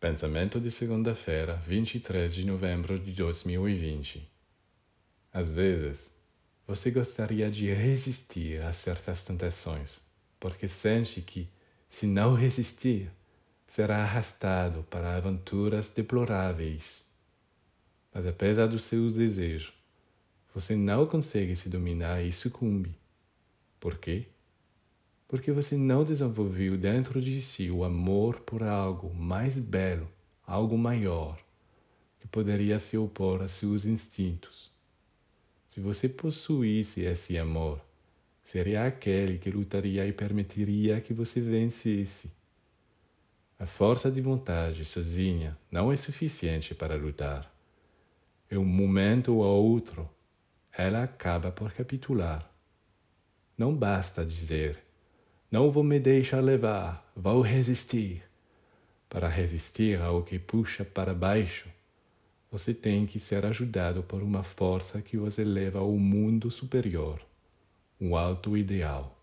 Pensamento de segunda-feira, 23 de novembro de 2020. Às vezes, você gostaria de resistir a certas tentações, porque sente que, se não resistir, será arrastado para aventuras deploráveis. Mas apesar dos seus desejos, você não consegue se dominar e sucumbe. Por quê? Porque você não desenvolveu dentro de si o amor por algo mais belo, algo maior, que poderia se opor a seus instintos. Se você possuísse esse amor, seria aquele que lutaria e permitiria que você vencesse. A força de vontade sozinha não é suficiente para lutar. Em um momento ou outro, ela acaba por capitular. Não basta dizer não vou me deixar levar, vou resistir. Para resistir ao que puxa para baixo, você tem que ser ajudado por uma força que você leva ao mundo superior, um alto ideal.